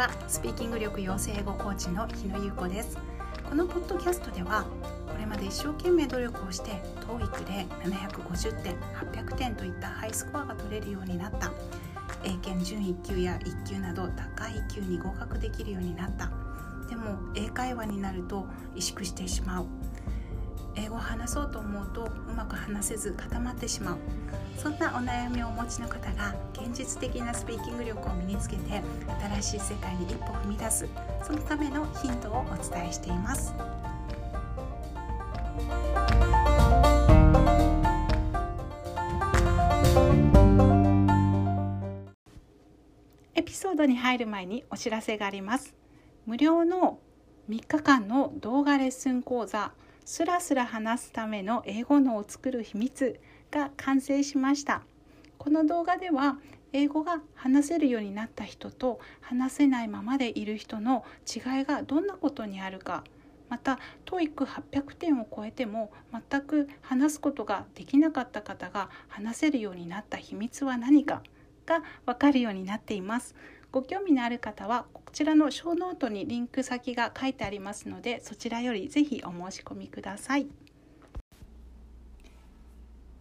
はスピーキング力養成語コーチの日野優子です。このポッドキャストではこれまで一生懸命努力をして TOEIC で750点800点といったハイスコアが取れるようになった。英検準1級や1級など高い1級に合格できるようになった。でも英会話になると萎縮してしまう。英語を話そうと思うとうまく話せず固まってしまう。そんなお悩みをお持ちの方が現実的なスピーキング力を身につけて新しい世界に一歩踏み出すそのためのヒントをお伝えしています。エピソードに入る前にお知らせがあります。無料の3日間の動画レッスン講座スラスラ話すための英語脳を作る秘密。が完成しました。この動画では英語が話せるようになった人と話せないままでいる人の違いがどんなことにあるかまた TOEIC800 点を超えても全く話すことができなかった方が話せるようになった秘密は何かが分かるようになっています。ご興味のある方はこちらのショーノートにリンク先が書いてありますのでそちらよりぜひお申し込みください。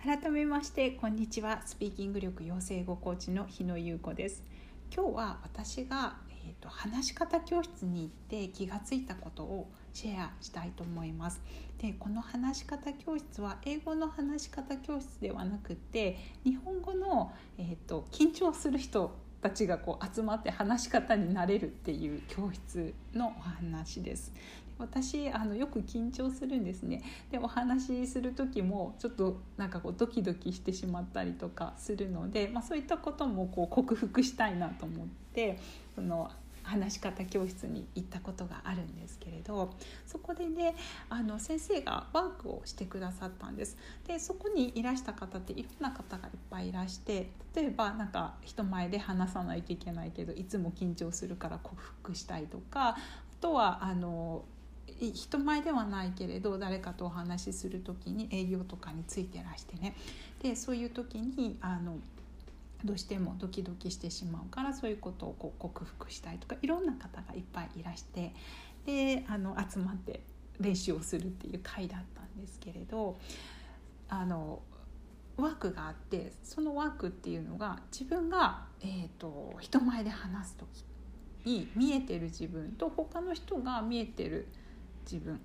改めましてこんにちは。スピーキング力養成語コーチの日野優子です。今日は私が、えーと、話し方教室に行って気がついたことをシェアしたいと思います。でこの話し方教室は英語の話し方教室ではなくて日本語の、えーと緊張する人たちがこう集まって話し方になれるっていう教室のお話です。私あのよく緊張するんですね。でお話しする時もちょっとなんかこうドキドキしてしまったりとかするので、まあ、そういったこともこう克服したいなと思ってその話し方教室に行ったことがあるんですけれどそこでねあの先生がワークをしてくださったんです。でそこにいらした方っていろんな方がいっぱいいらして例えばなんか人前で話さないといけないけどいつも緊張するから克服したいとかあとはあの人前ではないけれど誰かとお話しする時に営業とかについてらしてね。でそういう時にあのどうしてもドキドキしてしまうからそういうことをこう克服したいとかいろんな方がいっぱいいらしてであの集まって練習をするっていう会だったんですけれどあのワークがあってそのワークっていうのが自分が、えーと、人前で話す時に見えてる自分と他の人が見えてる自分自分っ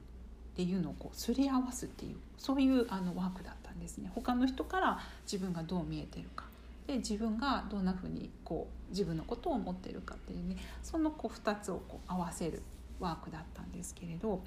ていうのをこうすり合わすっていうそういうあのワークだったんですね。他の人から自分がどう見えてるかで自分がどんなふうにこう自分のことを思ってるかっていうねそのこう2つをこう合わせるワークだったんですけれど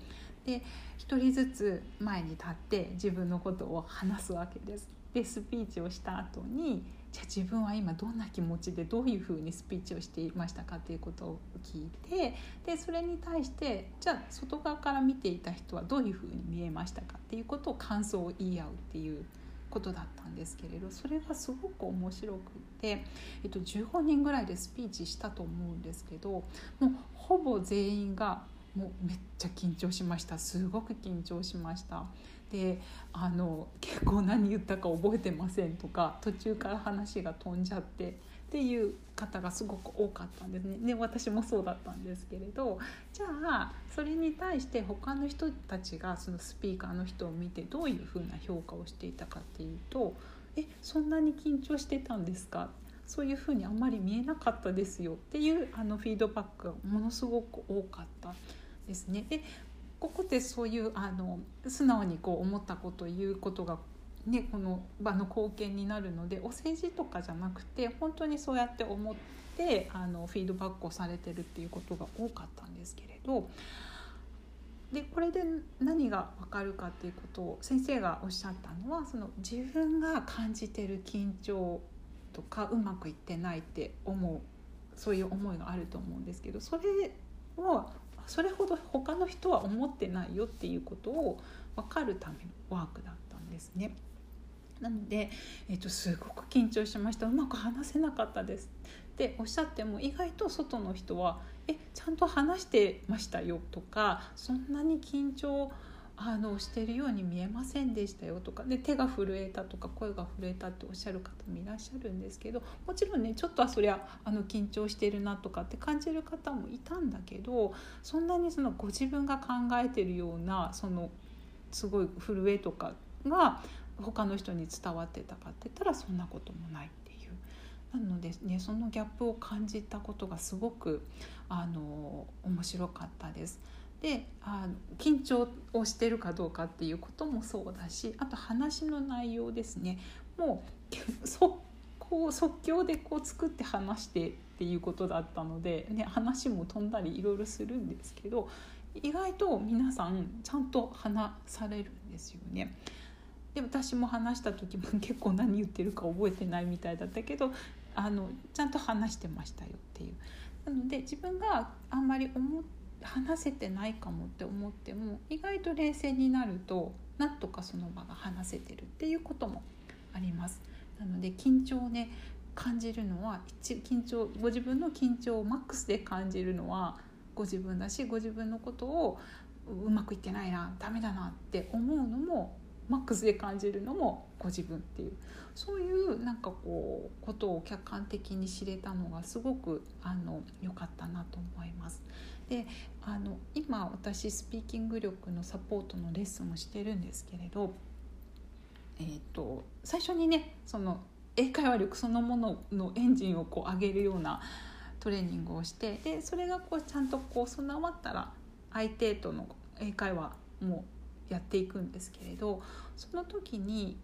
で1人ずつ前に立って自分のことを話すわけです。でスピーチをした後にじゃあ自分は今どんな気持ちでどういうふうにスピーチをしていましたかっていうことを聞いてでそれに対してじゃあ外側から見ていた人はどういうふうに見えましたかっていうことを感想を言い合うっていうことだったんですけれどそれがすごく面白くて、えっと、15人ぐらいでスピーチしたと思うんですけどもうほぼ全員がもうめっちゃ緊張しましたすごく緊張しました。であの結構何言ったか覚えてませんとか途中から話が飛んじゃってっていう方がすごく多かったんですねで私もそうだったんですけれどじゃあそれに対して他の人たちがそのスピーカーの人を見てどういうふうな評価をしていたかっていうと「えそんなに緊張してたんですか?」そういうふうにあんまり見えなかったですよっていうあのフィードバックがものすごく多かったですね。でここでそういうあの素直にこう思ったことを言うことがね、この場の貢献になるのでお世辞とかじゃなくて本当にそうやって思ってあのフィードバックをされてるっていうことが多かったんですけれどでこれで何が分かるかっていうことを先生がおっしゃったのはその自分が感じてる緊張とかうまくいってないって思うそういう思いがあると思うんですけどそれはそれほど他の人は思ってないよっていうことを分かるためのワークだったんですね。なので、えーと、すごく緊張しましたうまく話せなかったですっておっしゃっても意外と外の人は「えちゃんと話してましたよ」とか「そんなに緊張あのしてるように見えませんでしたよとかで手が震えたとか声が震えたっておっしゃる方もいらっしゃるんですけどもちろんねちょっとはそりゃあの緊張してるなとかって感じる方もいたんだけどそんなにそのご自分が考えてるようなそのすごい震えとかが他の人に伝わってたかって言ったらそんなこともないっていうなのでねそのギャップを感じたことがすごくあの面白かったです。であ緊張をしてるかどうかっていうこともそうだしあと話の内容ですねもうそこう即興でこう作って話してっていうことだったので、ね、話も飛んだりいろいろするんですけど意外と皆さんちゃんと話されるんですよね。で私も話した時も結構何言ってるか覚えてないみたいだったけどあのちゃんと話してましたよっていう。なので自分があんまり思話せてないかもって思っても意外と冷静になるとなんとかその場が話せてるっていうこともあります。なので緊張をね感じるのは緊張ご自分の緊張をマックスで感じるのはご自分だしご自分のことをうまくいってないなダメだなって思うのもマックスで感じるのもご自分っていうそういうなんかこうことを客観的に知れたのがすごくあの良かったなと思います。であの今私スピーキング力のサポートのレッスンをしてるんですけれど、えーと、最初にねその英会話力そのもののエンジンをこう上げるようなトレーニングをしてでそれがこうちゃんとこう備わったら相手との英会話もやっていくんですけれどその時に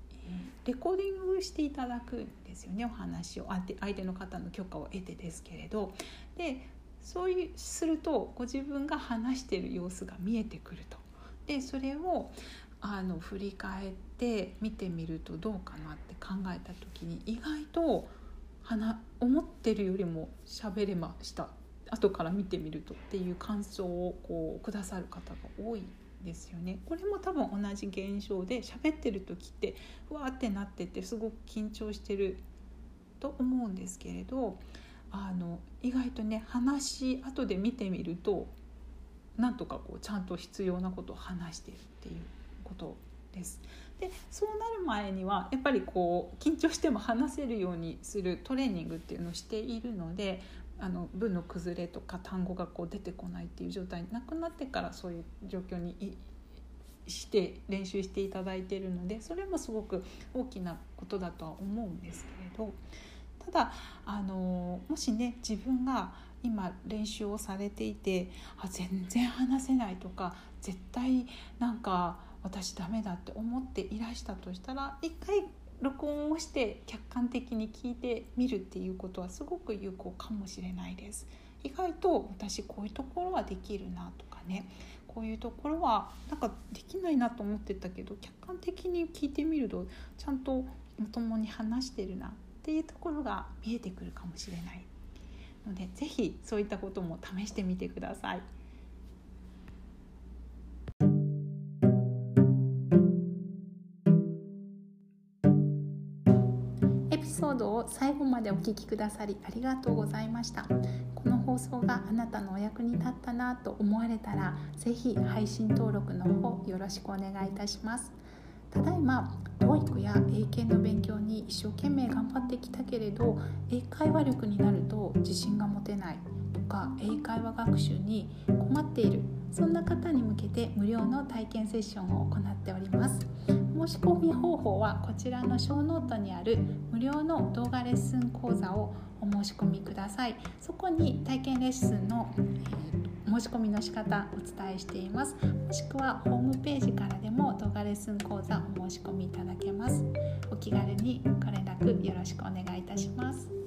レコーディングしていただくんですよねお話を。相手の方の許可を得てですけれど。でそういうするとご自分が話してる様子が見えてくると。でそれをあの振り返って見てみるとどうかなって考えた時に意外と思ってるよりも喋れました後から見てみるとっていう感想をこうくださる方が多いですよねこれも多分同じ現象で喋ってる時ってふわってなっててすごく緊張してると思うんですけれどあの意外とね話後で見てみるとなんとかこうちゃんと必要なことを話してるっていうことです。でそうなる前にはやっぱりこう緊張しても話せるようにするトレーニングっていうのをしているのであの文の崩れとか単語がこう出てこないっていう状態なくなってからそういう状況にして練習していただいているのでそれもすごく大きなことだとは思うんですけれどただあのもしね自分が今練習をされていてあ全然話せないとか絶対なんか私ダメだって思っていらしたとしたら一回録音をして客観的に聞いてみるっていうことはすごく有効かもしれないです。意外と私こういうところはできるなとかねこういうところはなんかできないなと思ってたけど客観的に聞いてみるとちゃんとまともに話してるなっていうところが見えてくるかもしれないので是非そういったことも試してみてください。エピソードを最後までお聞きくださりありがとうございましたこの放送があなたのお役に立ったなと思われたら是非配信登録の方よろしくお願いいたしますただいま TOEIC や英検の勉強に一生懸命頑張ってきたけれど英会話力になると自信が持てないとか英会話学習に困っているそんな方に向けて無料の体験セッションを行っております。申し込み方法はこちらのショーノートにある無料の動画レッスン講座をお申し込みください。そこに体験レッスンの、えー、申し込みの仕方お伝えしています。もしくはホームページからでも動画レッスン講座お申し込みいただけます。お気軽にご連絡よろしくお願いいたします。